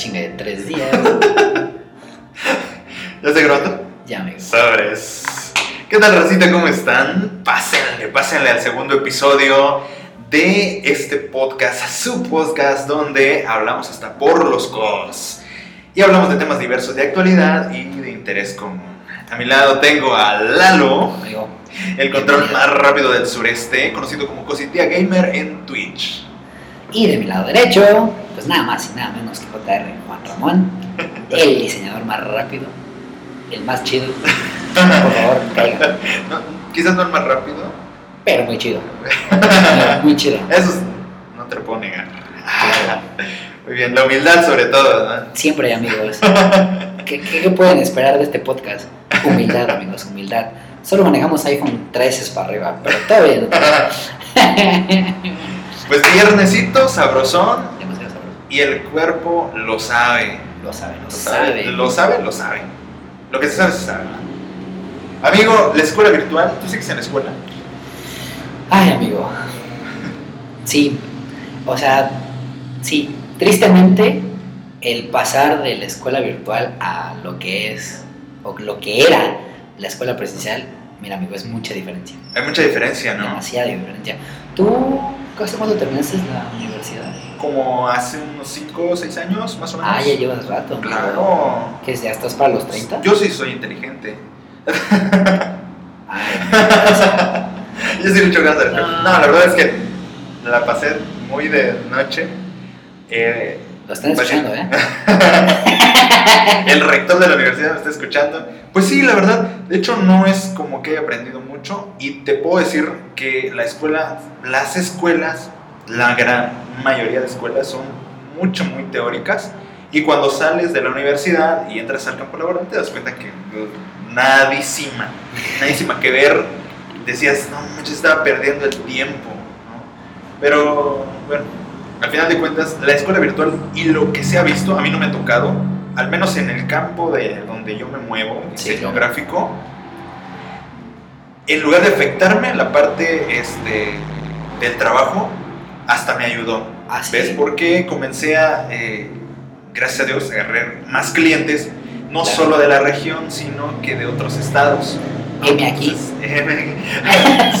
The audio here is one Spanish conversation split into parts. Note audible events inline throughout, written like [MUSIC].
chinga de tres días. [LAUGHS] ¿Ya estoy grabando? Ya, amigo. Sobres. ¿Qué tal, racita? ¿Cómo están? Pásenle, pásenle al segundo episodio de este podcast, su podcast, donde hablamos hasta por los codos. Y hablamos de temas diversos de actualidad y de interés común. A mi lado tengo a Lalo, Amigo. el control más rápido del sureste, conocido como Cositía Gamer en Twitch. Y de mi lado derecho, pues nada más y nada menos que JR Juan Ramón, el diseñador más rápido, el más chido. Por favor, caiga. No, quizás no el más rápido. Pero muy chido. [LAUGHS] Muy, chido. Eso es- no te lo puedo negar. Muy bien, la humildad sobre todo, ¿no? Siempre amigos. [LAUGHS] ¿Qué, qué, qué pueden esperar de este podcast? Humildad, amigos, humildad. Solo manejamos iPhone 13 para arriba, pero todo bien. [LAUGHS] Pues viernesito, sabrosón, Demasiado sabroso. y el cuerpo lo sabe. Lo sabe, lo Lo sabe. sabe, lo sabe, lo sabe. Lo que se sabe, se sabe. Amigo, la escuela virtual, ¿tú sigues en la escuela? Ay, amigo. Sí, o sea, sí, tristemente el pasar de la escuela virtual a lo que es, o lo que era la escuela presencial, mira, amigo, es mucha diferencia. Hay mucha diferencia, ¿no? Demasiada diferencia. ¿Tú hace cuándo terminaste la universidad? Como hace unos 5 o 6 años, más o menos. Ah, ya llevas rato. Claro. ¿Qué es? ¿Ya estás para los 30? Yo sí soy inteligente. [LAUGHS] Yo sí le echo ganas No. No, la verdad es que la pasé muy de noche. Eh, lo están Vaya. escuchando, ¿eh? [LAUGHS] el rector de la universidad me está escuchando. Pues sí, la verdad, de hecho no es como que he aprendido mucho y te puedo decir que la escuela, las escuelas, la gran mayoría de escuelas son mucho, muy teóricas y cuando sales de la universidad y entras al campo laboral te das cuenta que nadísima, nadísima que ver, decías, no, manches, estaba perdiendo el tiempo, ¿no? Pero bueno, al final de cuentas, la escuela virtual y lo que se ha visto, a mí no me ha tocado, al menos en el campo de donde yo me muevo, Sí, diseño claro. gráfico, en lugar de afectarme la parte este, del trabajo, hasta me ayudó. Ah, sí. ¿Ves? Porque comencé a, eh, gracias a Dios, agarrar más clientes, no Claro. solo de la región, sino que de otros estados. Heme aquí. Entonces, [LAUGHS]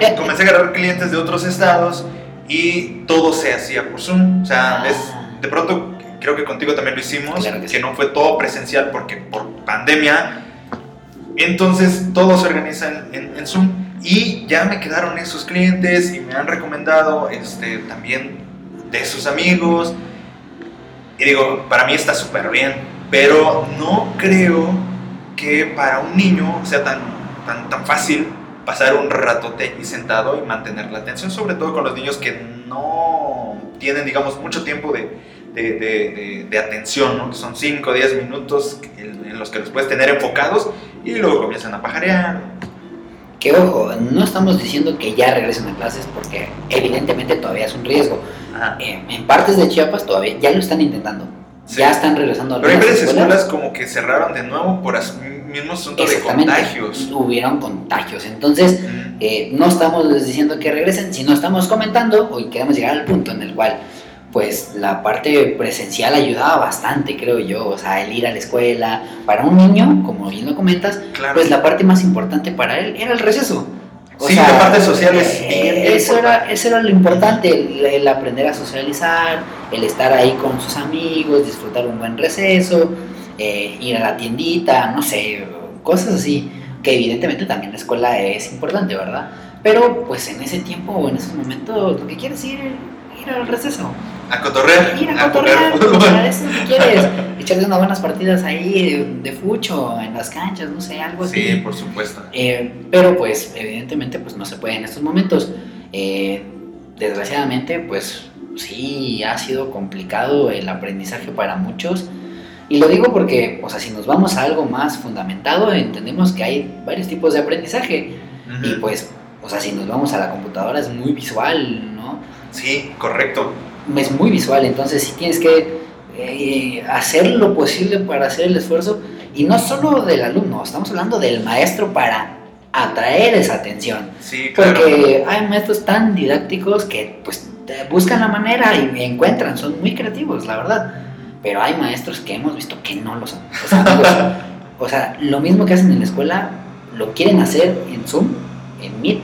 sí, comencé a agarrar clientes de otros estados y todo se hacía por Zoom. O sea, Ah. ¿ves? de pronto, creo que contigo también lo hicimos, Claro que sí. no fue todo presencial porque por pandemia. Entonces, todo se organiza en, en- en Zoom y ya me quedaron esos clientes y me han recomendado este, también de sus amigos. Y digo, para mí está súper bien, pero no creo que para un niño sea tan, tan, tan fácil pasar un ratote aquí sentado y mantener la atención, sobre todo con los niños que no tienen, digamos, mucho tiempo de, de, de- de- atención, ¿no? que son 5 o 10 minutos en, en los que los puedes tener enfocados y luego comienzan a pajarear. Que ojo, no estamos diciendo que ya regresen a clases porque evidentemente todavía es un riesgo. Eh, en partes de Chiapas todavía ya lo están intentando. Sí. Ya están regresando a Pero hay varias escuelas como que cerraron de nuevo por as- mismo asunto de contagios. Hubieron contagios. Entonces, Mm. eh, no estamos diciendo que regresen, sino estamos comentando o queremos llegar al punto en el cual pues la parte presencial ayudaba bastante, creo yo, o sea, el ir a la escuela, para un niño, como bien lo comentas, Claro. pues la parte más importante para él era el receso. O Sí, sea, la parte social es eh, eso, era, eso era lo importante, el, el aprender a socializar, el estar ahí con sus amigos, disfrutar un buen receso, eh, ir a la tiendita, no sé, cosas así, que evidentemente también la escuela es importante, ¿verdad? Pero pues en ese tiempo o en esos momentos lo que quieres ir, ir al receso, A cotorrear. ir a jugar cotorrear, sea, eso que quieres, [LAUGHS] echarte unas buenas partidas ahí de, de fucho, en las canchas, no sé, algo así. Sí, por supuesto. Eh, pero pues evidentemente pues no se puede en estos momentos. Eh, desgraciadamente pues sí ha sido complicado el aprendizaje para muchos. Y lo digo porque, o sea, si nos vamos a algo más fundamentado, entendemos que hay varios tipos de aprendizaje. Y pues, o sea, si nos vamos a la computadora es muy visual, ¿no? Sí, correcto. Es muy visual, entonces sí tienes que eh, hacer lo posible para hacer el esfuerzo. Y no solo del alumno, estamos hablando del maestro para atraer esa atención. Sí, claro. Porque hay maestros tan didácticos que pues te buscan la manera y encuentran, son muy creativos, la verdad. Pero hay maestros que hemos visto que no lo son. O sea, amigos, [LAUGHS] o sea, lo mismo que hacen en la escuela, lo quieren hacer en Zoom, en Meet,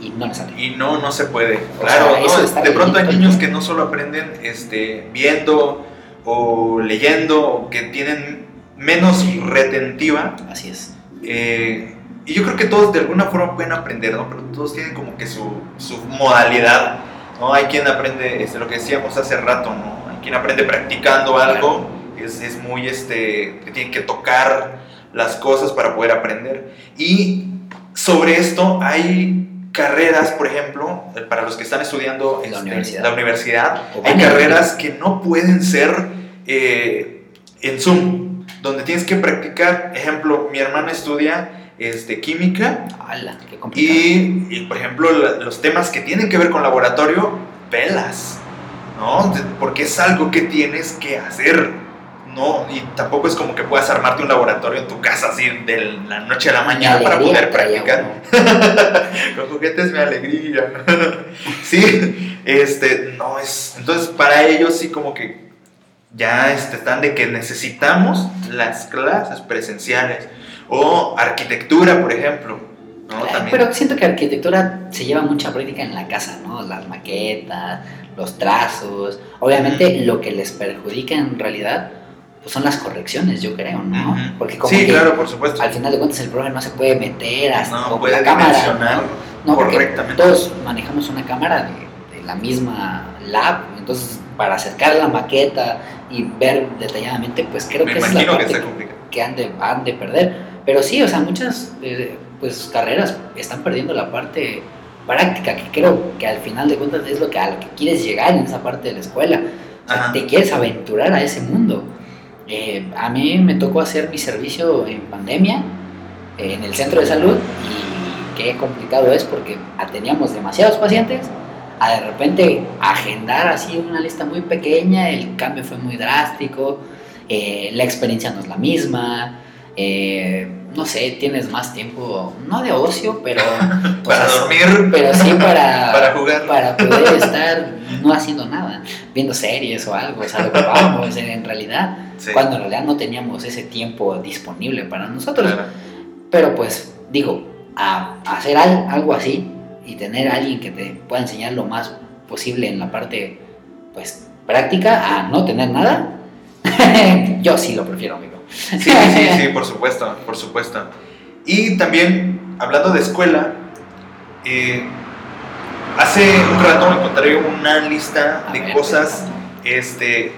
y no les sale. Y no, no se puede. O Claro, sea, ¿no? de pronto hay niños que no solo aprenden este, viendo o leyendo, o que tienen menos retentiva. Así es. eh, y yo creo que todos de alguna forma pueden aprender, ¿no? Pero todos tienen como que su, su modalidad, ¿no? Hay quien aprende, este, lo que decíamos hace rato, ¿no? Quien aprende practicando algo, es, es muy, este, que tiene que tocar las cosas para poder aprender. Y sobre esto hay carreras, por ejemplo, eh, para los que están estudiando La este, universidad. la universidad, hay carreras que no pueden ser eh, en Zoom, donde tienes que practicar. Ejemplo, mi hermana estudia este, química ¡Hala! ¡Qué y, y, por ejemplo, la- los temas que tienen que ver con laboratorio, velas, ¿no? Porque es algo que tienes que hacer, ¿no? Y tampoco es como que puedas armarte un laboratorio en tu casa así de la noche a la mañana para poder practicar. [LAUGHS] Con juguetes me alegría. [LAUGHS] sí, este, no es. Entonces, para ellos sí, como que ya este, están de que necesitamos las clases presenciales. O arquitectura, por ejemplo. ¿No? También. Pero siento que arquitectura se lleva mucha práctica en la casa, ¿no? Las maquetas, los trazos. Obviamente lo que les perjudica en realidad pues son las correcciones, yo creo, ¿no? Porque como sí, que claro, por supuesto. al final de cuentas el profe no se puede meter hasta No con puede la cámara. ¿no? Porque correctamente. todos manejamos una cámara de, de la misma lab, entonces para acercar la maqueta y ver detalladamente, pues creo Me que es la que parte complicado. que han de, han de perder. Pero sí, o sea, muchas eh, pues, carreras están perdiendo la parte práctica, que creo que al final de cuentas es lo que, a lo que quieres llegar en esa parte de la escuela. O sea, Ajá. te quieres aventurar a ese mundo. Eh, a mí me tocó hacer mi servicio en pandemia eh, en el centro de salud y qué complicado es porque teníamos demasiados pacientes. A de repente agendar así una lista muy pequeña, el cambio fue muy drástico, eh, la experiencia no es la misma, eh, no sé, tienes más tiempo, no de ocio, pero... o [LAUGHS] Para dormir, Pero sí para, [LAUGHS] Para jugar. para poder estar no haciendo nada, viendo series o algo, o sea, lo ocupábamos en, [LAUGHS] en realidad, Sí, cuando en realidad no teníamos ese tiempo disponible para nosotros. claro. Pero pues, digo, a, a hacer al- algo así y tener a alguien que te pueda enseñar lo más posible en la parte, pues, práctica, a no tener nada, yo sí lo prefiero, amigo. Sí, [LAUGHS] sí, sí, por supuesto, por supuesto. Y también, hablando de escuela, eh, hace un rato encontré una lista de ver, cosas este,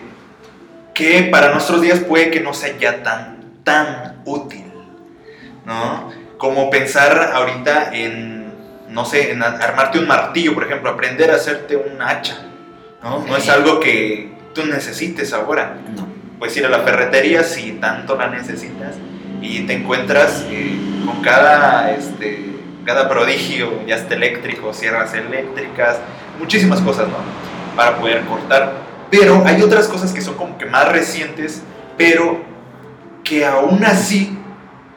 que para nuestros días puede que no sea ya tan, tan útil, ¿no? Como pensar ahorita en, no sé, en armarte un martillo, por ejemplo, aprender a hacerte un hacha, ¿no? No es algo que tú necesites ahora No. Puedes ir a la ferretería si tanto la necesitas y te encuentras eh, con cada, este, cada prodigio, ya está eléctrico, sierras eléctricas, muchísimas cosas, ¿no? Para poder cortar. Pero hay otras cosas que son como que más recientes, pero que aún así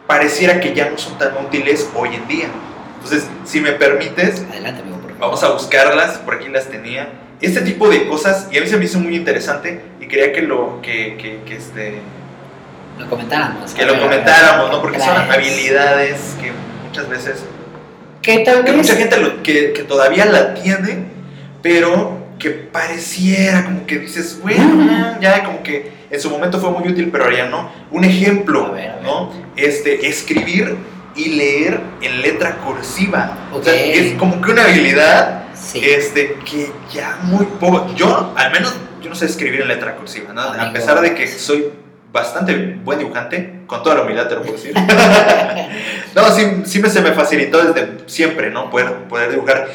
pareciera que ya no son tan útiles hoy en día. Entonces, si me permites, Adelante, amigo, por favor. Vamos a buscarlas, por aquí las tenía. Este tipo de cosas, y a mí se me hizo muy interesante y quería que lo, que, que, que este, Lo comentáramos. que lo comentáramos, ¿no? Porque son habilidades que muchas veces, Que tal que mucha gente lo- que, que todavía la tiene, pero que pareciera como que dices, bueno, ya como que en su momento fue muy útil, pero ahora ya no. Un ejemplo, A ver, a ver. ¿no? Este, escribir y leer en letra cursiva. O sea, es como que una habilidad Sí. este, que ya muy poco. Yo, al menos, yo no sé escribir en letra cursiva, ¿no? A Amigo. pesar de que soy bastante buen dibujante, con toda la humildad te lo puedo decir. [LAUGHS] no, sí, sí me, se me facilitó desde siempre, ¿no? Poder, poder dibujar.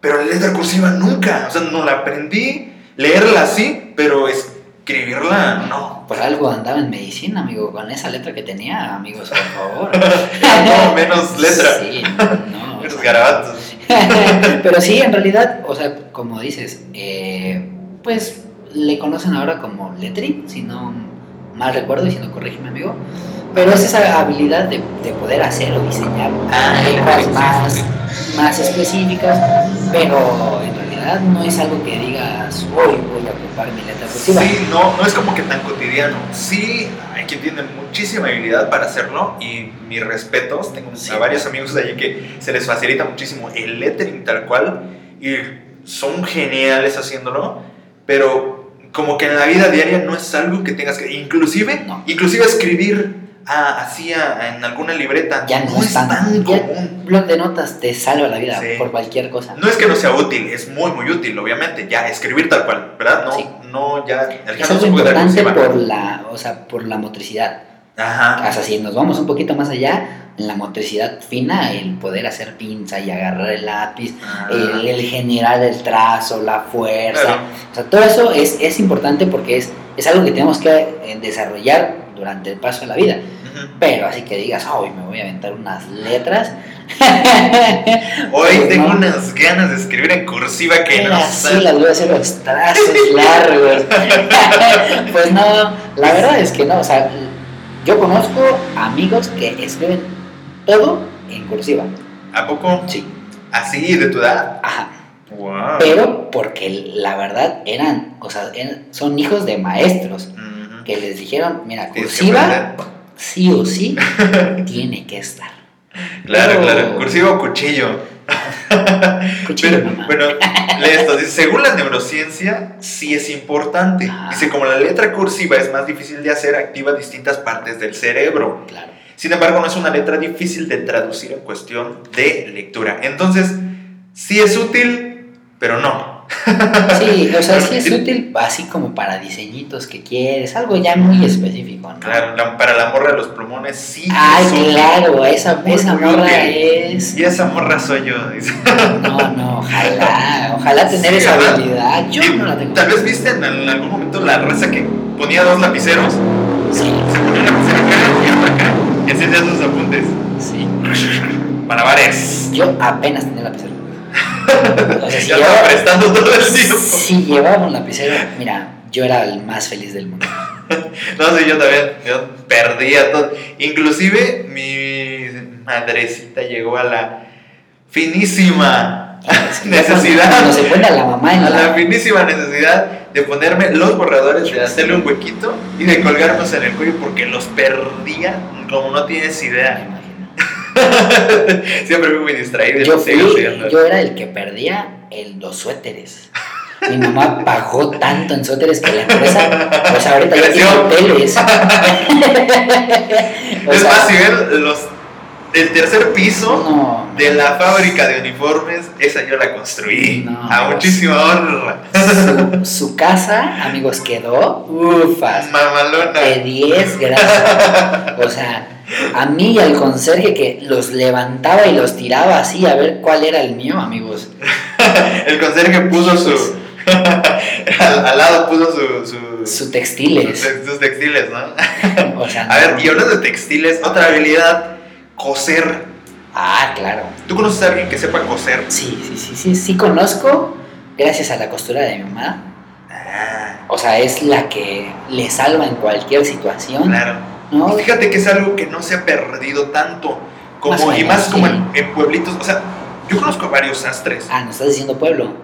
Pero en letra cursiva nunca. O sea, no la aprendí. Leerla sí, pero escribirla no. Por algo andaba en medicina, amigo, con esa letra que tenía, amigos, por favor. [LAUGHS] no, menos letra. Sí, no. Menos garabatos. [LAUGHS] Pero sí, en realidad, o sea, como dices, eh, pues le conocen ahora como lettering, si no mal recuerdo, y si no corrígeme, amigo. Pero es esa habilidad de, de poder hacer o diseñar Ah, sí, más, más específicas, pero en realidad verdad no es algo que digas, hoy voy a ocupar mi letra cursiva. Sí, no, no es como que tan cotidiano. Sí, hay quien tiene muchísima habilidad para hacerlo y mis respetos. Tengo Sí. a varios amigos de allí que se les facilita muchísimo el lettering tal cual y son geniales haciéndolo, pero como que en la vida diaria no es algo que tengas que, inclusive, No. inclusive escribir ah, así ah, en alguna libreta Ya no, es tan, ya- común. Un blog de notas te salva la vida Sí. por cualquier cosa. No es que no sea útil, es muy, muy útil, obviamente. Ya, escribir tal cual, ¿verdad? No, Sí. no ya. El Es algo importante por la, o sea, por la motricidad. Ajá. O sea, si nos vamos un poquito más allá, en la motricidad fina, el poder hacer pinza y agarrar el lápiz, Ah. el, el generar el trazo, la fuerza. Claro. O sea, todo eso es, es importante porque es, es algo que tenemos que eh, desarrollar durante el paso de la vida. Pero así que digas, hoy me voy a aventar unas letras. [LAUGHS] Hoy Pues tengo no. unas ganas de escribir en cursiva que no sé. las voy a hacer los trazos [LAUGHS] largos. [LAUGHS] pues no, la verdad es que no. O sea, yo conozco amigos que escriben todo en cursiva. ¿A poco? Sí. Así, de tu edad. Ajá. Wow. Pero porque la verdad eran, o sea, eran- son hijos de maestros Ujú. Que les dijeron, mira, cursiva sí o sí tiene que estar. Claro, Pero- claro. Cursiva o cuchillo. [LAUGHS] Cuchillo, Pero, mamá. bueno, lee esto. Dice, según la neurociencia, sí es importante. Ah. Dice, como la letra cursiva es más difícil de hacer, activa distintas partes del cerebro. Claro. Sin embargo, no es una letra difícil de traducir en cuestión de lectura. Entonces, sí es útil, pero no. Sí, o sea, sí es útil así como para diseñitos que quieres, algo ya muy específico, ¿no? Claro, la- para la morra de los plumones, sí. Ay, es útil. claro, esa, Muy, esa muy morra útil. es... Y esa morra soy yo. No, no, ojalá, ojalá tener Sí, esa ¿verdad? habilidad. Yo Y no la tengo. Tal vez viste en, en algún momento la raza que ponía dos lapiceros. Sí, Se ponía un lapicero acá y otro acá. Y encendía sus apuntes. sí. Malabares. Yo apenas tenía lapicero. [LAUGHS] O sea, si ya llevaba, estaba prestando todo el tiempo. si llevaba un lapicero, mira, yo era el más feliz del mundo. [LAUGHS] No, sí, yo también. Yo perdía todo. Inclusive mi madrecita llegó a la finísima [LAUGHS] necesidad. Se pone a la mamá en a la la... finísima necesidad de ponerme los borradores, de hacerle un huequito y de colgarnos en el cuello porque los perdía como no tienes idea. [LAUGHS] Siempre fui muy distraído Yo, fui, yo era el que perdía el, los suéteres. Mi mamá pagó tanto en suéteres que la empresa, pues ahorita ya tiene hoteles. [LAUGHS] O es sea, más, si ven los, el tercer piso no, de la fábrica de uniformes, esa yo la construí No. a muchísima honra. su, su casa, amigos, quedó ufas. Mamalona. De 10 gracias. O sea, a mí y al conserje que los levantaba y los tiraba así a ver cuál era el mío, amigos. [LAUGHS] El conserje puso su. [LAUGHS] al, al lado puso su. su Su textiles. sus- sus textiles, ¿no? [LAUGHS] O sea, A ver, y hablando de textiles, otra habilidad: coser. Ah, claro. ¿Tú conoces a alguien que sepa coser? Sí, sí, sí, sí, sí conozco, gracias a la costura de mi mamá. Ah, O sea, es la que le salva en cualquier situación. claro. ¿No? Y fíjate que es algo que no se ha perdido tanto. Como, Más y más como sí. en, en pueblitos. O sea, yo conozco varios sastres. Ah, ¿nos estás diciendo pueblo?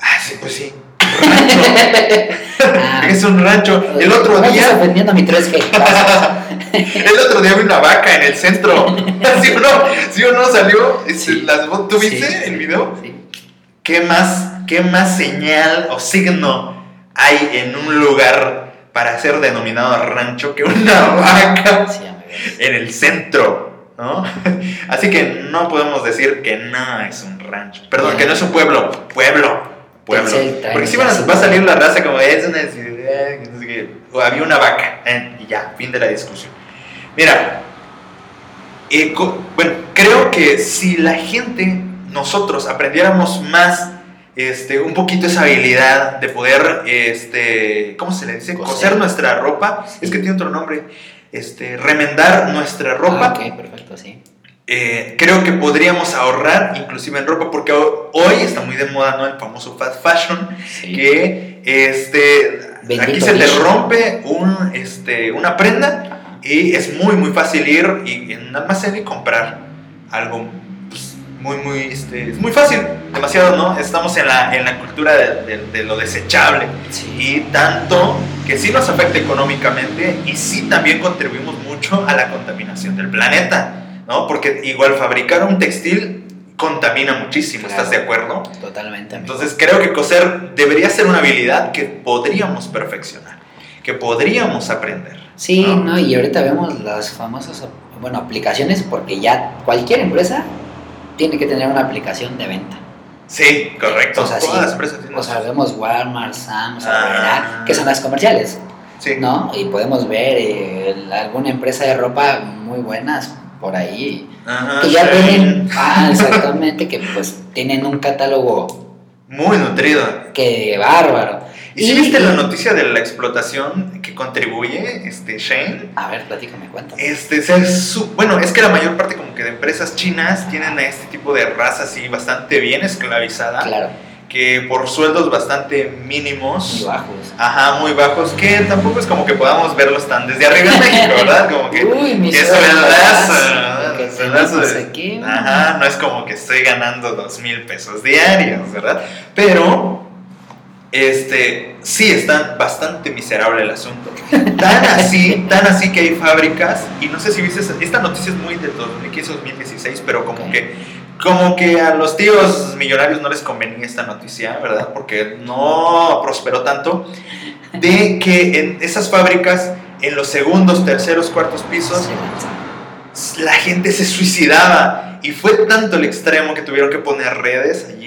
Ah, sí, pues sí. Rancho. [LAUGHS] Ah, [LAUGHS] es un rancho. El otro no estás día, ofendiendo a mi 3G. [LAUGHS] el otro día vi una vaca en el centro. ¿Sí o no? ¿Sí o no salió? Este, Sí. las- ¿Tú viste Sí, el video? Sí. ¿Qué más, ¿Qué más señal o signo hay en un lugar para ser denominado rancho que una [LAUGHS] vaca Sí, en el centro? ¿no? [LAUGHS] Así que no podemos decir que no es un rancho. Perdón, que no es un pueblo. Pueblo. Pueblo. Porque si van a- tren, va a salir la raza como es una ciudad, o había una vaca. eh, y ya, fin de la discusión. Mira, eh, bueno, creo que si la gente, nosotros, aprendiéramos más, este, un poquito esa habilidad de poder, este, ¿cómo se le dice? Coser. Coser, nuestra ropa. Es que tiene otro nombre. Este, remendar nuestra ropa. Ah, ok, perfecto, sí. Eh, creo que podríamos ahorrar inclusive en ropa porque ho- hoy está muy de moda ¿no? el famoso fast fashion sí. que este Bendito aquí se te bicho. rompe un, este, una prenda y es muy muy fácil ir y en un almacén y comprar algo muy, muy, este, es muy fácil, demasiado, ¿no? Estamos en la, en la cultura de, de- de lo desechable Sí. y tanto que sí nos afecta económicamente y sí también contribuimos mucho a la contaminación del planeta, ¿no? Porque igual fabricar un textil contamina muchísimo, ¿estás Claro. de acuerdo? Totalmente. amigo. Entonces creo que coser debería ser una habilidad que podríamos perfeccionar, que podríamos aprender. Sí, ¿no? ¿no? Y ahorita vemos las famosas, bueno, aplicaciones porque ya cualquier empresa tiene que tener una aplicación de venta. Sí, correcto. O sea, Todas sí. las empresas tienen O sea, vemos Walmart, Sam's, Ah. Que son las comerciales, Sí. ¿no? Y podemos ver eh, alguna empresa de ropa muy buenas por ahí, Ajá, que ya sí. tienen, ah, exactamente, que pues tienen un catálogo Muy nutrido. que bárbaro. ¿Y si viste la noticia de la explotación que contribuye este Shane? A ver, platícame, cuéntame. Este, su- bueno, es que la mayor parte como que de empresas chinas tienen a este tipo de raza así bastante bien esclavizada, Claro, que por sueldos bastante muy mínimos, bajos. ajá, muy bajos, que tampoco es como que podamos verlos tan desde arriba en México, [LAUGHS] ¿verdad? Como que, Uy, mi que Sueldazo no sé qué. Ajá, no es como que estoy ganando dos mil pesos diarios, ¿verdad? Pero, este, sí está bastante miserable el asunto. Tan así, tan así que hay fábricas, y no sé si viste, esta noticia es muy del 2015-2016, pero como que, como que a los tíos millonarios no les convenía esta noticia, ¿verdad? Porque no prosperó tanto, de que en esas fábricas, en los segundos, terceros, cuartos pisos, la gente se suicidaba y fue tanto el extremo que tuvieron que poner redes allí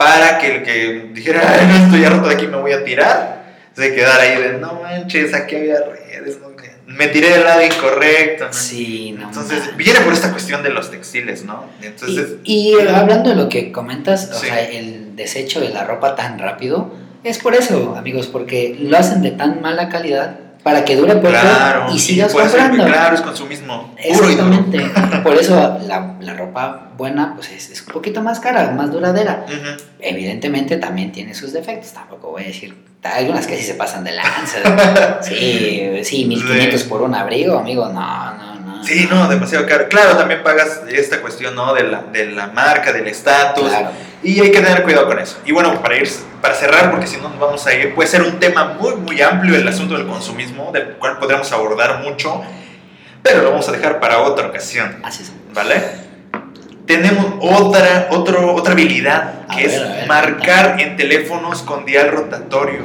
para que el que dijera, "Ay, no estoy harto de aquí, me voy a tirar, se quedara ahí de, no manches, aquí había redes, ¿no? me tiré del lado incorrecto. ¿no?". Sí, no. Entonces, viene por esta cuestión de los textiles, ¿no? Entonces, y, y hablando de lo que comentas, o Sí. sea, el desecho de la ropa tan rápido, es por eso, amigos, porque lo hacen de tan mala calidad para que dure poco claro, y sigas ser- comprando. claro, es consumismo. Exactamente. [LAUGHS] Por eso la, la ropa buena pues es, es un poquito más cara, más duradera. Evidentemente también tiene sus defectos, tampoco voy a decir. Hay algunas que sí se pasan de lanza. [LAUGHS] Sí, sí, 1500 Sí. por un abrigo, amigo, no, no, no. Sí, no, demasiado caro. Claro, también pagas esta cuestión, ¿no? De la, de la marca, del estatus. Claro. Y hay que tener cuidado con eso. Y bueno, para ir para cerrar, porque si no nos vamos a ir, puede ser un tema muy, muy amplio el asunto del consumismo, del cual podremos abordar mucho, pero lo vamos a dejar para otra ocasión, Así es. ¿vale? Tenemos otra, otro, otra habilidad, A que ver, es a ver, marcar en teléfonos con dial rotatorio.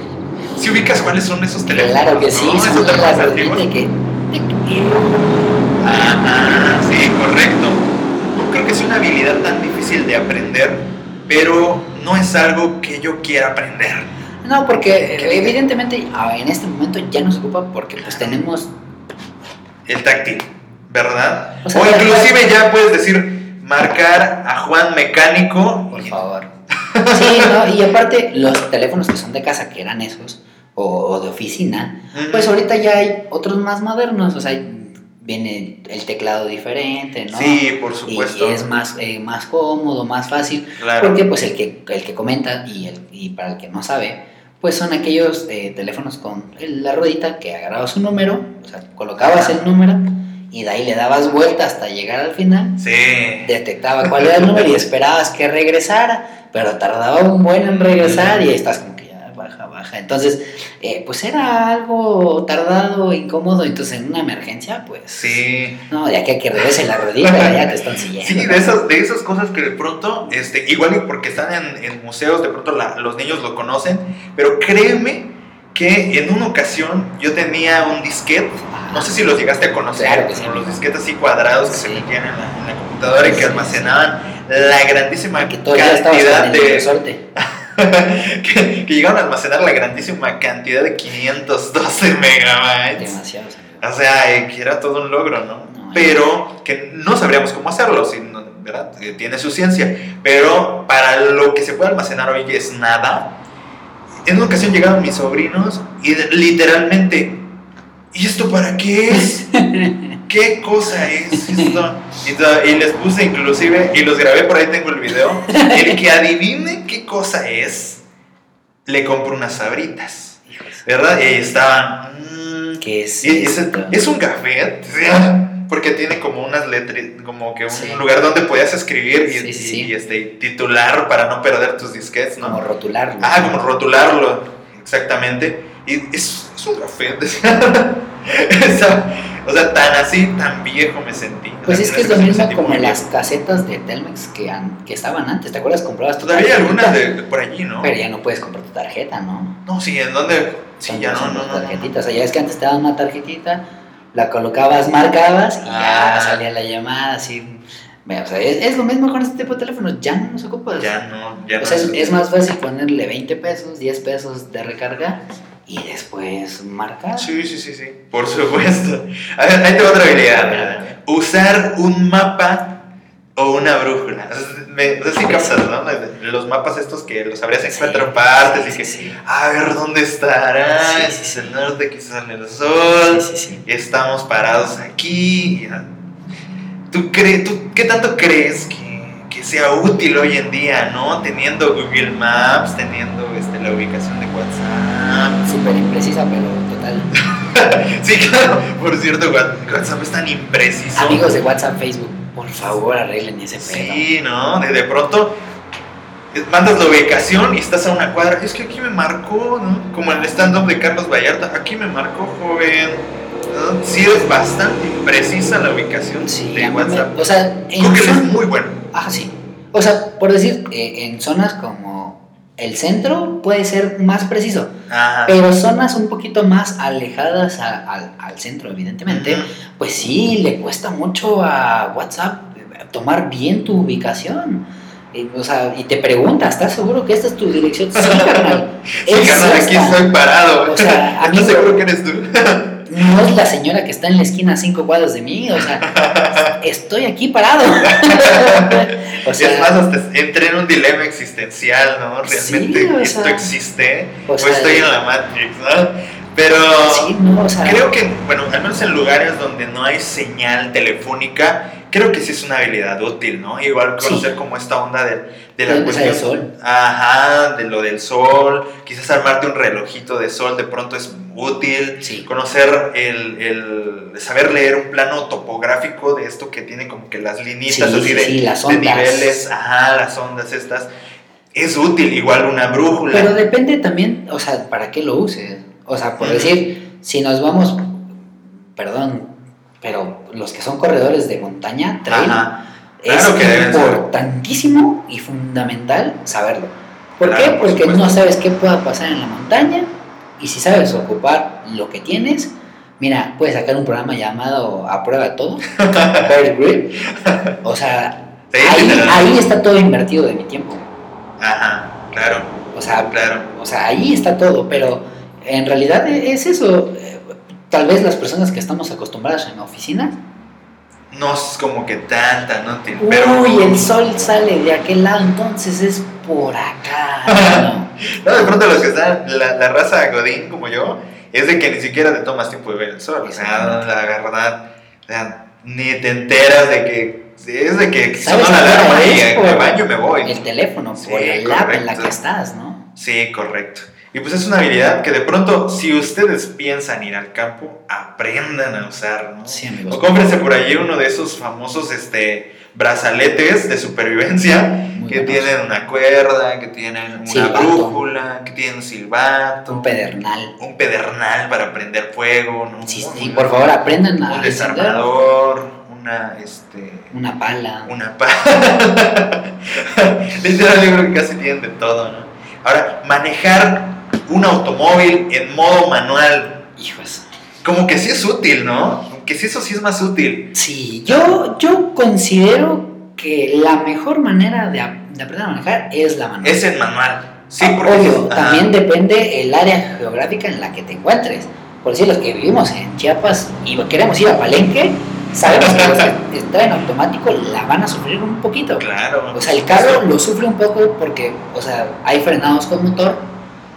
Si ubicas cuáles son esos teléfonos? Claro que sí, ¿no? son Esos teléfonos de que. Ah, sí, correcto. Creo que sea una habilidad tan difícil de aprender, pero no es algo que yo quiera aprender. No, porque eh, evidentemente en este momento ya no se ocupa porque pues tenemos El táctil, ¿verdad? O sea, O, inclusive ya puedes decir marcar a Juan Mecánico. Por favor. [LAUGHS] Sí, ¿no? Y aparte, los teléfonos que son de casa, que eran esos, o, o de oficina, pues ahorita ya hay otros más modernos, o sea, viene el teclado diferente, ¿no? Sí, por supuesto. y es más, eh, más cómodo, más fácil, Claro. porque pues el que, el que comenta y, el, y para el que no sabe, pues son aquellos eh, teléfonos con la ruedita que agarrabas un número, o sea, colocabas el número y de ahí le dabas vuelta hasta llegar al final Sí. detectaba cuál era el número y esperabas que regresara, pero tardaba un buen en regresar y ahí estás como baja, baja. Entonces, eh, pues era algo tardado, incómodo, entonces en una emergencia, pues... Sí. No, ya que que regrese la rodilla, [LAUGHS] ya te están siguiendo. Sí, de esas, de esas cosas que de pronto, este, igual porque están en, en museos, de pronto la- los niños lo conocen, pero créeme que en una ocasión yo tenía un disquete, no sé si los llegaste a conocer, Claro que sí. los disquetes así cuadrados que Sí. se metían en la, en la computadora y que almacenaban la grandísima Que cantidad de... [LAUGHS] [LAUGHS] que, que llegaron a almacenar la grandísima cantidad de 512 megabytes. Demasiado. O sea, eh, que era todo un logro, ¿no? No, Pero que no sabríamos cómo hacerlo, si no- ¿verdad? Eh, Tiene su ciencia. Pero para lo que se puede almacenar hoy es nada. En una ocasión llegaron mis sobrinos y literalmente, ¿y esto para qué es? [LAUGHS] ¿Qué cosa es esto? [LAUGHS] Y, y les puse inclusive, y los grabé, por ahí tengo el video. [LAUGHS] El que adivine qué cosa es, le compro unas sabritas. ¿Verdad? Y ahí estaban... mm, ¿Qué es? y es, es un café. porque tiene como unas letras, como que un Sí. lugar donde podías escribir y, Sí, sí, sí. y, este, titular para no perder tus disquetes, ¿no? Como rotularlo. Ah, como rotularlo, exactamente. Y es, es un trofeo. [LAUGHS] Esa- o sea, tan así, tan viejo me sentí. Pues es que es lo mismo como las casetas de Telmex que, an- que estaban antes. ¿Te acuerdas? Comprabas tu Todavía hay tarjetita, algunas de, de por allí, ¿no? Pero ya no puedes comprar tu tarjeta, ¿no? No, sí, ¿en dónde? Sí, ya no, no, no, tarjetitas. O sea, ya es que antes te daban una tarjetita, la colocabas, marcabas y Ah. ya salía la llamada así. O sea, es, es lo mismo con este tipo de teléfonos, ya no los ocupas. Ya no, ya o no. sea, es, se- es más fácil ponerle 20 pesos, 10 pesos de recarga y después marcar. Sí, sí, sí, sí, por supuesto. A ver, ahí te va otra habilidad. Usar un mapa o una brújula. O sea, me, o sea, sí ¿no? Los mapas estos que los abrías en Sí, cuatro partes sí, y que, sí, a ver, ¿dónde estará? Sí, Este es el norte, aquí sale el sol. Sí, sí, sí. Estamos parados aquí. ¿Tú, cre tú qué tanto crees que, que sea útil hoy en día, no? Teniendo Google Maps, teniendo este, la ubicación de WhatsApp. Súper imprecisa, pero total. [LAUGHS] Sí, claro. Por cierto, Wha- WhatsApp es tan impreciso. Amigos de WhatsApp, Facebook, por favor arreglen ese pedo. Sí, ¿no? De, de pronto eh, mandas la ubicación y estás a una cuadra. Es que aquí me marcó, ¿no? Como el stand-up de Carlos Vallarta. Aquí me marcó, joven. ¿no? Sí, es bastante imprecisa la ubicación Sí, de WhatsApp. me- o sea, en Google es muy bueno. Ah, sí. O sea, por decir, eh, en zonas como el centro puede ser más preciso, Ajá. pero zonas un poquito más alejadas a- al, al centro, evidentemente, pues sí, le cuesta mucho a WhatsApp eh, tomar bien tu ubicación. Eh, o sea, y te pregunta, ¿estás seguro que esta es tu dirección? Sí, carnal. [LAUGHS] Sí, carnal, aquí estoy parado. O sea, [LAUGHS] ¿Estás amigo- seguro que eres tú? [LAUGHS] No es la señora que está en la esquina a cinco cuadros de mí, o sea, [LAUGHS] estoy aquí parado. [LAUGHS] o es sea, más, hasta entré en un dilema existencial, ¿no? Realmente Sí, o esto existe o o, sea, estoy en la Matrix, ¿no? Pero sí, no, o sea, creo que, bueno, al menos en lugares donde no hay señal telefónica, creo que sí es una habilidad útil, ¿no? Igual Sí. conocer como esta onda de, de la cuestión. el sol. Ajá, de lo del sol, quizás armarte un relojito de sol de pronto es útil. Sí. Conocer el, el saber leer un plano topográfico de esto que tiene como que las linitas Sí, así sí, de, sí, las de ondas. niveles, ajá, las ondas estas. Es útil, igual una brújula. Pero depende también, o sea, para qué lo uses. O sea, por decir, si nos vamos, perdón, pero los que son corredores de montaña, trail, Ajá. es Claro importantísimo y fundamental saberlo. ¿Por Claro, qué? por Porque supuesto. no sabes qué pueda pasar en la montaña y si sabes ocupar lo que tienes, mira, puedes sacar un programa llamado A Prueba de Todo, [LAUGHS] Grip. O sea, Sí, ahí, ahí está todo invertido de mi tiempo. Ajá, claro, O sea, claro. o sea, ahí está todo, pero en realidad es eso. Tal vez las personas que estamos acostumbradas en oficinas, No es como que tanta, ¿no? Te- Pero, uy, el sol sale de aquel lado, entonces es por acá. ¿no? [LAUGHS] No, de pronto los que están, la, la raza Godín como yo, es de que ni siquiera te tomas tiempo de ver el sol. O sea, la verdad, o sea, ni te enteras de que. Es de que sonó ¿Sabes la alarma y me baño me voy. El teléfono, Sí, por el app en la que estás, ¿no? Sí, correcto. Y pues es una habilidad que de pronto, si ustedes piensan ir al campo, aprendan a usar, ¿no? Sí, amigos. O cómprense por allí uno de esos famosos este, brazaletes de supervivencia Muy que buenos. tienen una cuerda, que tienen una Silbato. brújula, que tienen un silbato, Un pedernal. un pedernal para prender fuego, ¿no? Sí, sí, por favor, aprendan a un desarmador, una este una pala. una pa [LAUGHS] Literal, yo creo que casi tienen de todo, ¿no? Ahora, manejar un automóvil en modo manual, Hijos. como que sí es útil, ¿no? Que sí, eso sí es más útil. Sí, yo, yo considero que la mejor manera de, de aprender a manejar es la manual. Es en manual. Sí, Ah, porque Obvio, también depende el área geográfica en la que te encuentres. Por decir, los que vivimos en Chiapas y queremos ir a Palenque, sabemos que los [LAUGHS] que traen automático la van a sufrir un poquito. Claro. O sea, el carro lo sufre un poco porque, o sea, hay frenados con motor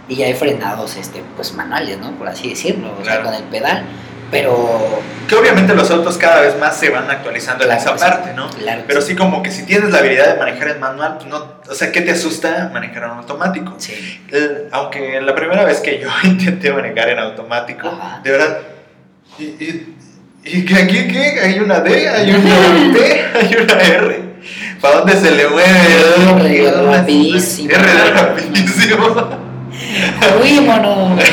y hay frenados, este, pues manuales, ¿no? Por así decirlo, o sea, Claro. con el pedal. Pero, Que obviamente los autos cada vez más se van actualizando en Claro esa que sí. parte, ¿no? claro, Pero sí. como que si tienes la habilidad de manejar en manual, pues no, o sea, ¿qué te asusta manejar en automático? Sí. El- aunque la primera vez que yo [LAUGHS] intenté manejar en automático, Ajá. de verdad, y- y ¿Y que aquí qué? Hay una D, hay una T, [LAUGHS] hay una R. ¿Para dónde se le mueve? R, rapidísimo. R, rapidísimo. Fuímonos. [LAUGHS]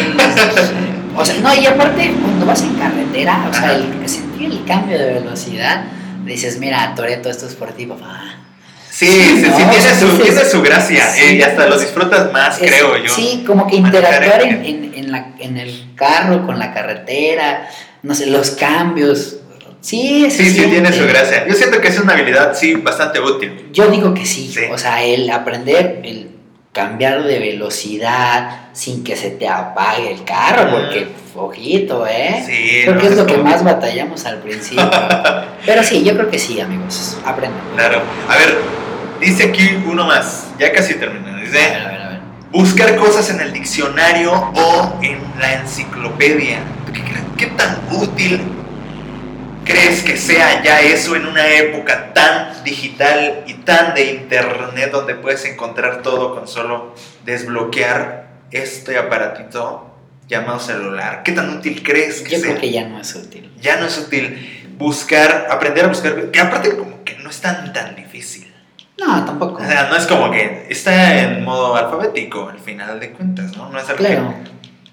O sea, no, y aparte, cuando vas en carretera, o sea, el, sentir el cambio de velocidad, dices, mira, Toreto, esto es por ti, papá. Sí, sí, tiene, su, tiene su gracia. sí. eh, y hasta lo disfrutas más, Es- creo yo. Sí, como que interactuar en- en, en, en la, en el carro, con la carretera, no sé, los cambios. Sí, Sí, sí, tiene su gracia. Yo siento que es una habilidad, sí, bastante útil. Yo digo que sí. Sí. O sea, el aprender, el cambiar de velocidad sin que se te apague el carro, porque, ojito, ¿eh? Sí, Creo no, que es lo que más batallamos al principio. [LAUGHS] Pero sí, yo creo que sí, amigos. Aprendan. Claro. A ver, dice aquí uno más. Ya casi termina. A Dice. ver, a ver, a ver. Buscar cosas en el diccionario o en la enciclopedia. ¿Qué, cre- qué tan útil crees que sea ya eso en una época tan digital y tan de internet donde puedes encontrar todo con solo desbloquear este aparatito llamado celular? ¿Qué tan útil crees que Yo sea? creo que ya no es útil. Ya no es útil buscar, aprender a buscar, que aparte como que no es tan tan difícil. No, tampoco. O sea, no es como que está en modo alfabético al final de cuentas, ¿no? No es algo que-.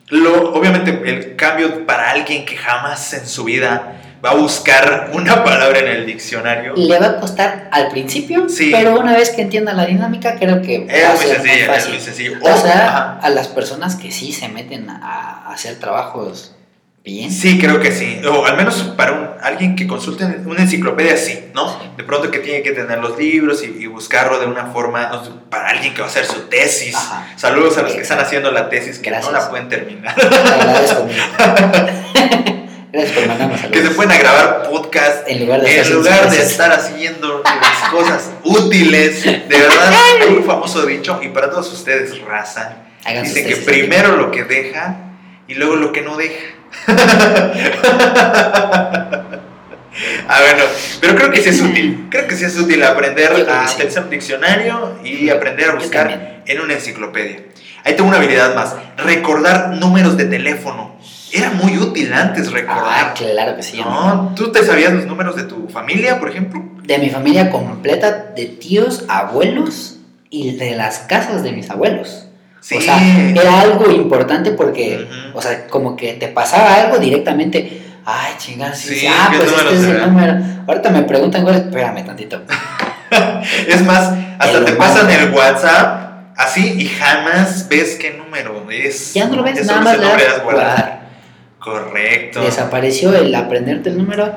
Lo, obviamente el cambio para alguien que jamás en su vida va a buscar una palabra en el diccionario. Le va a costar al principio, Sí. pero una vez que entienda la dinámica, creo que va Es a muy ser sencillo, más es fácil. muy sencillo. O sea, ajá. a las personas que sí se meten a, a hacer trabajos bien. Sí, creo que sí. O al menos para un- alguien que consulte una enciclopedia, sí, ¿no? Sí. De pronto que tiene que tener los libros y, y buscarlo de una forma, o sea, para alguien que va a hacer su tesis. Ajá. Saludos a los que están haciendo la tesis que Gracias. no la pueden terminar. Te agradezco. [LAUGHS] Gracias por mandarnos que se pueden a grabar podcast En lugar de en hacer lugar de sus estar haciendo las cosas útiles. De verdad, hay un famoso dicho, y para todos ustedes, raza, Hagan sus dice que primero lo que deja y luego lo que no deja. [LAUGHS] Ah, bueno, pero creo que sí es útil. Creo que sí es útil aprender a sí. un diccionario y aprender a buscar en una enciclopedia. Ahí tengo una habilidad más: recordar números de teléfono. Era muy útil antes Ah, recordar. claro que sí. ¿No? ¿Tú te sabías los números de tu familia, por ejemplo? De mi familia completa, de tíos, abuelos y de las casas de mis abuelos. Sí. O sea, era algo importante porque, o sea, como que te pasaba algo directamente. Ay, chingados, sí, ah, ¿qué pues este es el número. Ahorita me preguntan, güey, espérame tantito. [LAUGHS] Es más, hasta El te pasan el WhatsApp así y jamás ves qué número es. Ya no lo ves, Es nada más le das guardar. Correcto. Desapareció el aprenderte el número,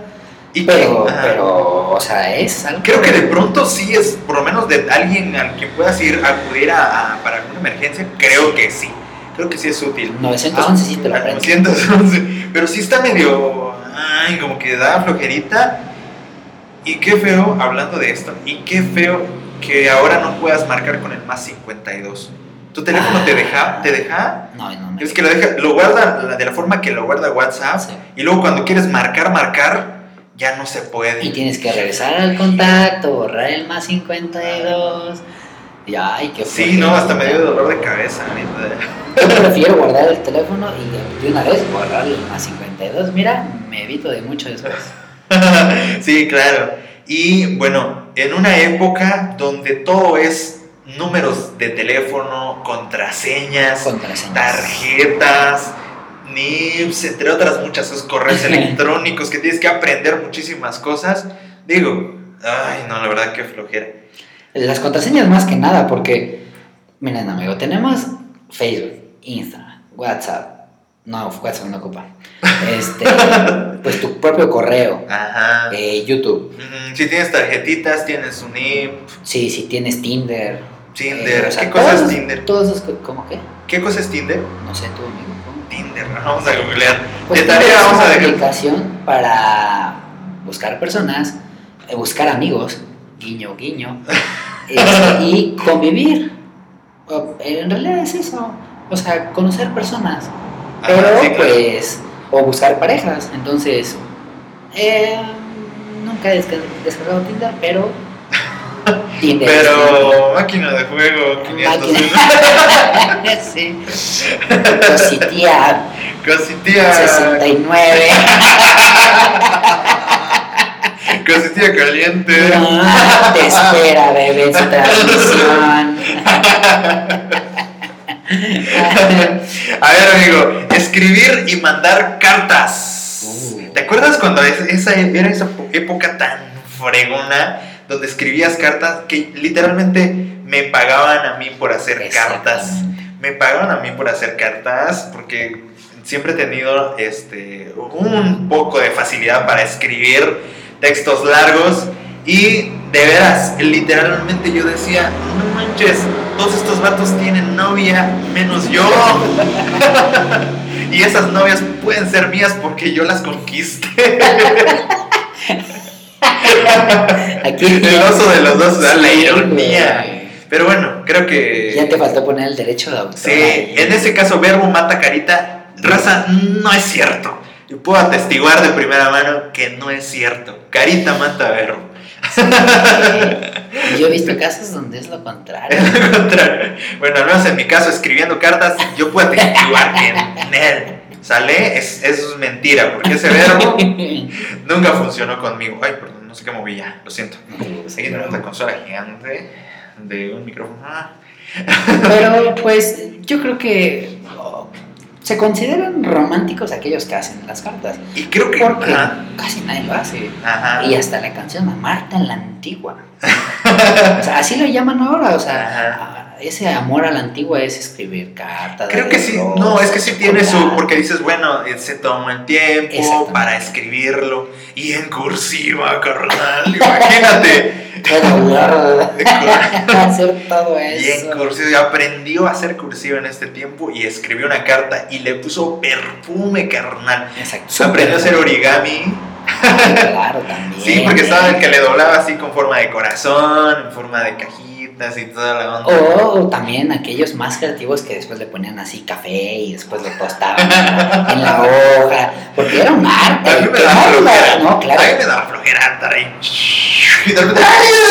Y pero, que- pero, o sea, es algo. Creo que de pronto sí es, por lo menos de alguien al que puedas ir a acudir a, a- para alguna emergencia, creo que sí. Creo que sí es útil. 911 sí te lo Ah, aprendes. 911. Pero sí está medio. Ay, como que da flojerita. Y qué feo, hablando de esto, y qué feo que ahora no puedas marcar con el más 52. ¿Tu teléfono te deja? ¿Te deja? No, no, no. Es que lo deja, lo guarda de la forma que lo guarda WhatsApp. Sí. Y luego cuando quieres marcar, marcar, ya no se puede. Y tienes que regresar al contacto, borrar el más 52. Y ay, qué Sí, no, hasta me dio dolor de cabeza. Yo prefiero guardar el teléfono y de una vez borrar el más 52. Mira, me evito de mucho después. [LAUGHS] sí, claro. Y bueno, en una época donde todo es números de teléfono, contraseñas, Contraseñas. tarjetas, NIPS, entre otras muchas cosas, correos [LAUGHS] electrónicos, que tienes que aprender muchísimas cosas. Digo, ay, no, la verdad que flojera. Las contraseñas más que nada, porque, miren, amigo, tenemos Facebook, Instagram, WhatsApp. No, WhatsApp no ocupa. Este, [LAUGHS] pues tu propio correo, Ajá. eh, YouTube. Si tienes tarjetitas, tienes un NIP, Sí, si tienes Tinder. Tinder. eh, o sea, ¿Qué cosa es Tinder? Todos esos, ¿cómo qué? ¿Qué cosa es Tinder? No sé, tú, amigo. ¿cómo? Tinder, vamos a googlear. Pues de tarea es vamos a una dejar. aplicación para buscar personas, eh, buscar amigos, guiño, guiño, [LAUGHS] eh, y convivir. O- En realidad es eso. O sea, conocer personas. Ajá, Pero, sí, claro. pues, o buscar parejas. Entonces, eh, nunca he desca- descargado Tinder, pero. Pero máquina de juego, 501. Máquina. [LAUGHS] sí. Cositía Cositía. 69. Cositilla caliente. Te espera, bebé, su transmisión. A ver, amigo, escribir y mandar cartas. Uh. ¿Te acuerdas cuando es- esa era esa po- época tan fregona donde escribías cartas que literalmente me pagaban a mí por hacer cartas? Me pagaban a mí por hacer cartas porque siempre he tenido este un poco de facilidad para escribir textos largos y de veras, literalmente yo decía, no manches, todos estos vatos tienen novia menos yo. [LAUGHS] y esas novias pueden ser mías porque yo las conquisté. [LAUGHS] [LAUGHS] Aquí El oso de los dos, la Sí, ironía. güey. Pero bueno, creo que... Ya te faltó poner el derecho de autor. Sí, ahí. en ese caso, verbo mata carita, raza, no es cierto. Yo puedo atestiguar de primera mano que no es cierto. Carita mata verbo. Y Yo he visto [LAUGHS] casos donde es lo contrario. Es lo contrario. Bueno, al menos en mi caso, escribiendo cartas, yo puedo atestiguar que en él sale, es, eso es mentira, porque ese verbo [LAUGHS] nunca funcionó conmigo. Ay, perdón, no sé qué moví ya, lo siento. Aquí tenemos la consola gigante de un micrófono. Ah. Pero [LAUGHS] pues yo creo que oh, se consideran románticos aquellos que hacen las cartas. Y creo que. Porque Ajá, casi nadie lo hace. ajá. Y hasta la canción a Marta la antigua. [LAUGHS] O sea, así lo llaman ahora. O sea, Ajá. Ese amor a la antigua es escribir cartas. Creo que sí, no, es que sí tiene su, porque dices, bueno, eh, se toma el tiempo para escribirlo y en cursiva, carnal, imagínate. [LAUGHS] [LAUGHS] Hacer todo Y eso. en cursiva, aprendió a hacer cursiva en este tiempo y escribió una carta y le puso perfume, carnal. Exacto. Aprendió a hacer origami. Claro, [LAUGHS] también. Sí, porque estaba el que le doblaba así con forma de corazón, en forma de cajitas y toda la onda. O también aquellos más creativos que después le ponían así café y después lo tostaban en la, hoja. Porque era un arte. A mí me daba flojera. No, claro. A mí me daba flojera estar ahí. [LAUGHS] Y de repente,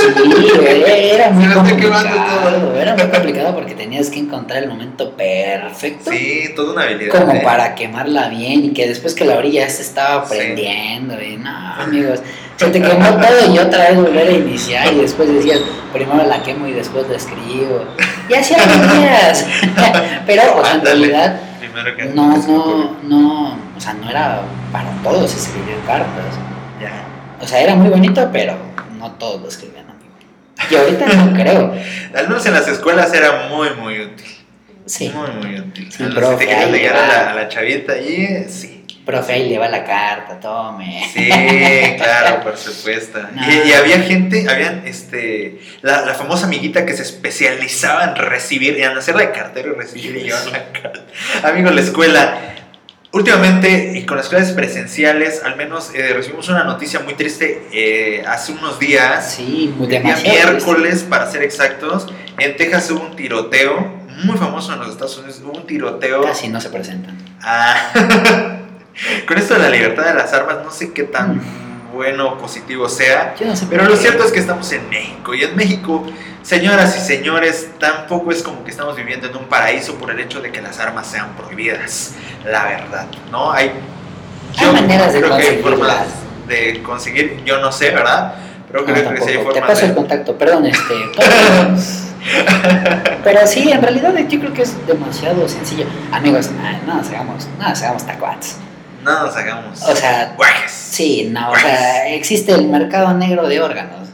Sí, [LAUGHS] güey, era muy Se me está quemando complicado. todo. Era muy complicado porque tenías que encontrar el momento perfecto. Sí, toda una habilidad. Como ¿eh? para quemarla bien y que después que la orilla ya se estaba Sí. prendiendo y no, amigos, se te quemó todo y otra vez volver a iniciar y después decías, primero la quemo y después la escribo. Y así [LAUGHS] días. Pero, o sea, en Ándale. realidad, Primero que no, se me ocurrió. no, no, o sea, no era para todos escribir cartas. Ya. O sea, era muy bonito, pero no todos lo escribían, amigo. Y ahorita no creo. Al menos en las escuelas era muy, muy útil. Sí. Muy, muy útil. Sí, A los profe, que te va. a la, a la chavita allí, sí. Profe, ahí le va la carta, tome. Sí, claro, por supuesto. No. [LAUGHS] Y, y había gente, habían este, la, la famosa amiguita que se especializaba en recibir, en hacer de cartero y recibir y llevar la carta. Amigo, la escuela. Últimamente, y con las clases presenciales, al menos eh, recibimos una noticia muy triste eh, hace unos días. Sí, muy El día miércoles, para ser exactos, en Texas hubo un tiroteo, muy famoso en los Estados Unidos, hubo un tiroteo. Casi no se presentan. Ah, [LAUGHS] con esto de la libertad de las armas, no sé qué tan bueno o positivo sea, Yo no sé pero lo cierto es que estamos en México y en México, señoras y señores, tampoco es como que estamos viviendo en un paraíso por el hecho de que las armas sean prohibidas, la verdad, ¿no? Hay, Hay maneras de creo que hay formas de conseguir, yo no sé, ¿verdad? Pero No, creo que sí hay tampoco. Te formas paso el de... contacto, perdón, este. [LAUGHS] Pero sí, en realidad yo creo que es demasiado sencillo. Amigos, ah, no nos hagamos, no nos hagamos tacuates. No nos hagamos O sea, guajes. sí, no, o sea, existe el mercado negro de órganos.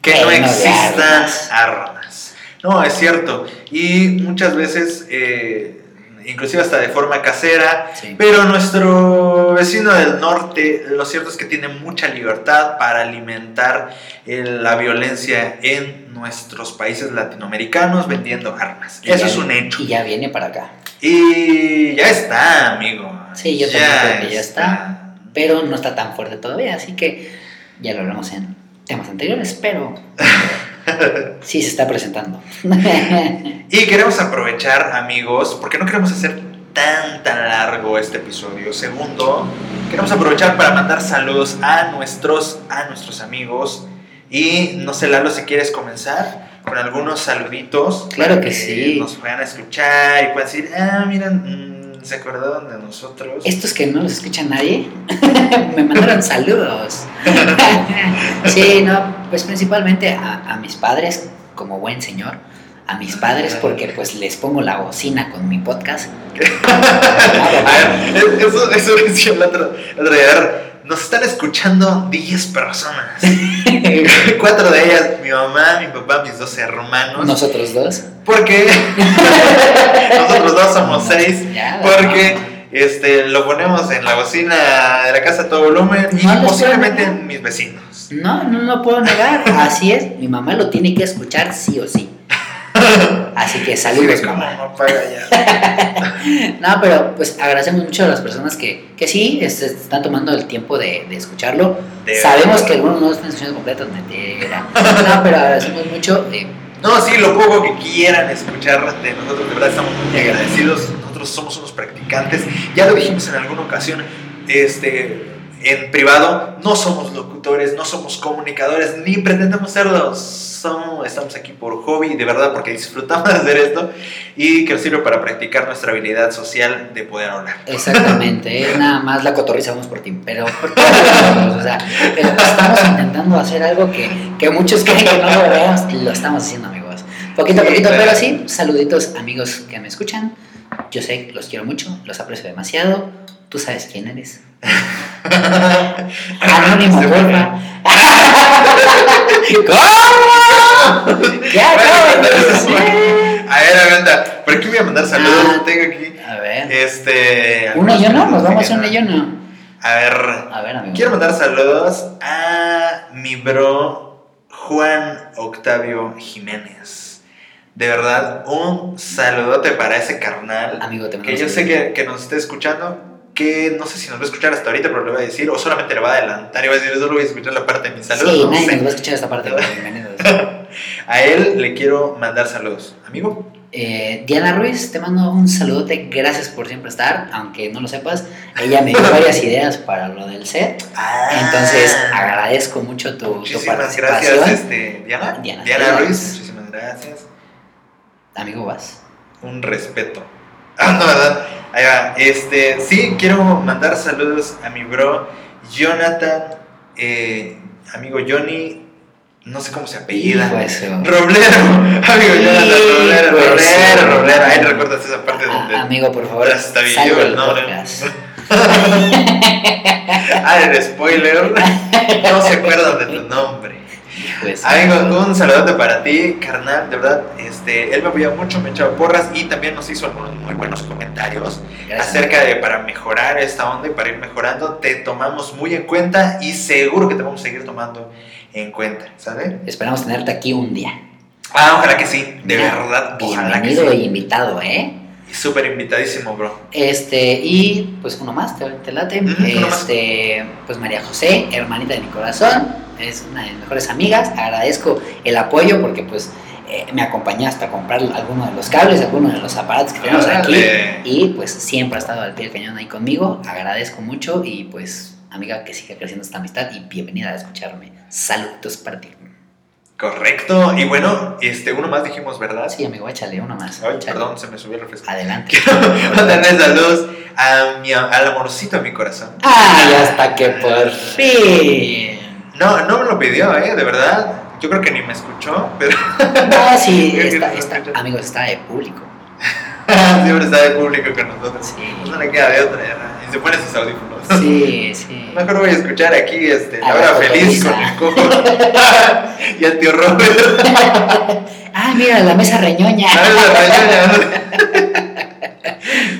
que no existan armas. armas. No, es cierto. Y muchas veces, eh, inclusive hasta de forma casera, Sí. pero nuestro vecino del norte, lo cierto es que tiene mucha libertad para alimentar eh, la violencia en nuestros países latinoamericanos vendiendo armas. Y Eso es un hecho. Y ya viene para acá. Y ya está, amigo. Sí, yo también creo que ya está. Pero no está tan fuerte todavía, así que ya lo hablamos en temas anteriores, pero [LAUGHS] sí se está presentando. Y queremos aprovechar, amigos, porque no queremos hacer tan tan largo este episodio. Segundo, queremos aprovechar para mandar saludos a nuestros a nuestros amigos y no sé Lalo si quieres comenzar con algunos saluditos. Claro para que sí. Nos puedan escuchar y puedan decir, ah, miren, mm, se acordaron de nosotros. Estos que no los escucha nadie [LAUGHS] me mandaron saludos. [LAUGHS] sí, no, pues principalmente a, a mis padres, como buen señor. A mis padres, porque pues les pongo la bocina con mi podcast. [LAUGHS] A ver, eso, eso decía el otro, el otro día. Nos están escuchando 10 personas. [LAUGHS] Cuatro de ellas, mi mamá, mi papá, mis dos hermanos. Nosotros dos. Porque [LAUGHS] nosotros dos somos seis. Ya, Porque este, lo ponemos en la bocina de la casa a todo volumen y No posiblemente en mis vecinos. No, no lo puedo negar. Así es. Mi mamá lo tiene que escuchar sí o sí. Así que saludos, "¿Cómo mamá. ya?". [LAUGHS] No, pero pues agradecemos mucho a las personas que, que sí este, están tomando el tiempo de, de escucharlo. De Sabemos verdad. que algunos no están escuchando completo, mentira. No, pero agradecemos mucho. eh, No, sí, lo poco que quieran escuchar de nosotros, de verdad estamos muy agradecidos. Nosotros somos unos practicantes. Ya lo dijimos en alguna ocasión, este, en privado, no somos locutores, no somos comunicadores, ni pretendemos serlos. Somos, estamos aquí por hobby, de verdad, porque disfrutamos [LAUGHS] de hacer esto y que nos sirve para practicar nuestra habilidad social de poder hablar. exactamente, es [LAUGHS] nada más la cotorriza vamos por ti, pero [LAUGHS] o sea, pero estamos intentando hacer algo que, que muchos creen que no lo veamos, lo estamos haciendo, amigos. Poquito a Sí, poquito, claro. pero sí, saluditos, amigos que me escuchan. Yo sé los quiero mucho, los aprecio demasiado. Tú sabes quién eres. [LAUGHS] Anónimo, porfa. [LAUGHS] ¿Cómo? ¿Qué decir? A ver, aguanta. ¿Por qué voy a mandar saludos? Ah. Tengo aquí. A ver. Este. ¿Uno y uno? Nos vamos a uno y uno. A ver. A ver, amigo. Quiero mandar saludos a mi bro Juan Octavio Jiménez. De verdad, un saludote para ese carnal. Amigo, te Que yo sé que, que nos esté escuchando. Que no sé si nos va a escuchar hasta ahorita, pero le voy a decir. O solamente le va a adelantar y va a decir, solo voy a escuchar la parte de mi saludo. Sí, no nadie sé. nos va a escuchar esta parte. [LAUGHS] A él le quiero mandar saludos. Amigo. Eh, Diana Ruiz, te mando un saludote. Gracias por siempre estar. Aunque no lo sepas, ella me dio [LAUGHS] varias ideas para lo del set. Entonces, agradezco mucho tu, tu Ah. Muchísimas participación. gracias, este, Diana. Diana, Diana, Diana. Ruiz, muchísimas gracias. Amigo, vas. Un respeto. Ah, no, ¿verdad? Ahí va. Este, sí, quiero mandar saludos a mi bro Jonathan, eh, amigo Johnny, no sé cómo se apellida. Roblero, [LAUGHS] amigo Jonathan Roblero, Roblero, Roblero. Ahí recuerdas esa parte Ah, donde. amigo, por favor, sal yo el nombre. Ah, el spoiler. [LAUGHS] No se acuerdan de tu nombre. Su- Amigo, un saludote para ti, carnal, de verdad, este, él me apoyó mucho, me echaba porras y también nos hizo algunos muy buenos comentarios Gracias. acerca de para mejorar esta onda y para ir mejorando, te tomamos muy en cuenta y seguro que te vamos a seguir tomando en cuenta, ¿sale? Esperamos tenerte aquí un día. Ah, ojalá que sí, de Mira, verdad, ojalá que Bienvenido sí. y invitado, ¿eh? Súper invitadísimo, bro. Este, y pues uno más, te, te late. Más. este, pues María José, hermanita de mi corazón, es una de mis mejores amigas. Agradezco el apoyo porque pues eh, me acompañó hasta comprar alguno de los cables, alguno de los aparatos que tenemos aquí. Y pues siempre ha estado al pie del cañón ahí conmigo. Agradezco mucho y pues amiga que siga creciendo esta amistad y bienvenida a escucharme. Saludos para ti. Correcto, y bueno, este, uno más dijimos, ¿verdad? Sí, amigo, échale uno más. Ay, échale. perdón, se me subió el refresco. Adelante. [LAUGHS] Mandarle saludos a mi, al amorcito de mi corazón. ¡Ay, hasta que por fin! No, no me lo pidió, ¿eh? De verdad. Yo creo que ni me escuchó, pero No, sí, [LAUGHS] está, está- amigos, está de público. [LAUGHS] siempre está de público con nosotros. Sí, No le queda de otra, ¿no? Y se pone sus audífonos. sí, sí. Mejor voy a escuchar aquí este, A la hora feliz con el coco [LAUGHS] y al tío Robert. Ah, mira, la mesa reñoña. ¿Sabes la reñoña?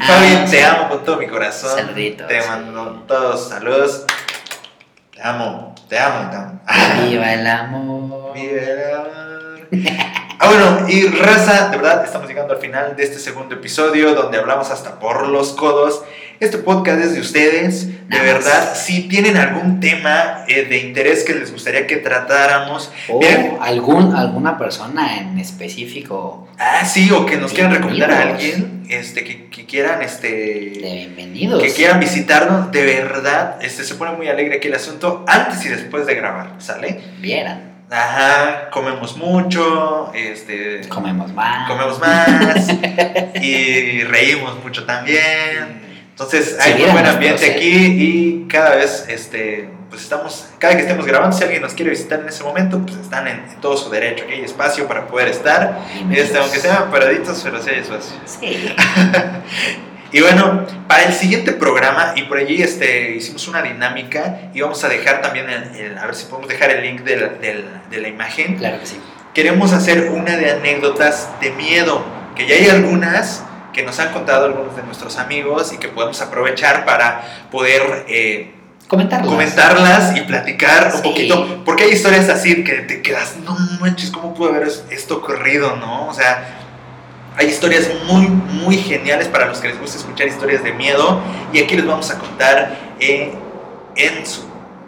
Fabi, Ah, te amo con todo mi corazón. Saluditos. Te mando todos saludos. Te amo, te amo, te amo. Viva el amor. Vive el amor. [LAUGHS] Ah, bueno, y raza, de verdad, estamos llegando al final de este segundo episodio donde hablamos hasta por los codos. Este podcast es de ustedes. De verdad, si tienen algún tema eh, de interés que les gustaría que tratáramos, O algún, alguna persona en específico ah, sí, o que nos quieran recomendar a alguien, este, que, que quieran, de este, bienvenidos. que quieran visitarnos, de verdad, este, se pone muy alegre aquí el asunto antes y después de grabar, ¿sale? Vieran. Ajá, comemos mucho, este, Comemos más. comemos más [LAUGHS] y reímos mucho también. Entonces hay muy vieran buen ambiente aquí y cada vez, este, pues estamos, cada que estemos grabando, si alguien nos quiere visitar en ese momento, pues están en, en todo su derecho, aquí hay espacio para poder estar, este, aunque sean paraditos, pero sí hay espacio. Sí. [LAUGHS] Y bueno, para el siguiente programa, y por allí este, hicimos una dinámica, y vamos a dejar también, el- el- a ver si podemos dejar el link de la, de la imagen. Claro que sí. Queremos hacer una de anécdotas de miedo, que ya hay algunas que nos han contado algunos de nuestros amigos y que podemos aprovechar para poder eh, Comentarlas. comentarlas y platicar un poquito, porque hay historias así que te quedas, no manches, ¿cómo pudo haber esto ocurrido, no? O sea, hay historias muy, muy geniales para los que les gusta escuchar historias de miedo y aquí les vamos a contar eh, en su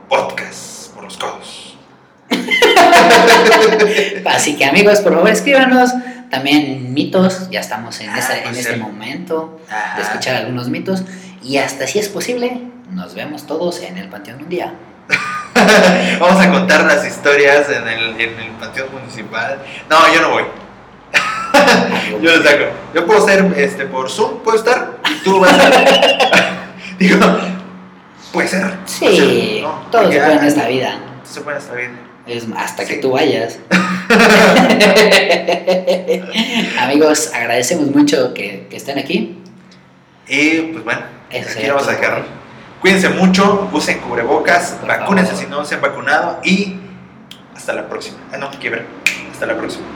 podcast, por los codos. [LAUGHS] Así que amigos, por favor escríbanos también mitos, ya estamos en, Ah, esa- en puede este momento de escuchar algunos mitos y hasta si es posible, nos vemos todos en el Panteón un día. [LAUGHS] Vamos a contar las historias en el, en el panteón municipal. No, yo no voy. [LAUGHS] Yo lo saco. Yo puedo ser este, por Zoom, puedo estar, y tú vas a estar. [LAUGHS] Digo, puede ser. puede Sí, ser, ¿no? todo Porque, se puede en esta vida. Se puede en esta vida. Es hasta que tú vayas. [LAUGHS] Amigos, agradecemos mucho que, que estén aquí. Y pues bueno, Eso aquí vamos a dejar. Cuídense mucho, usen cubrebocas, Por vacúnense favor. si no se han vacunado y hasta la próxima. Ah, no, quiebra. Hasta la próxima.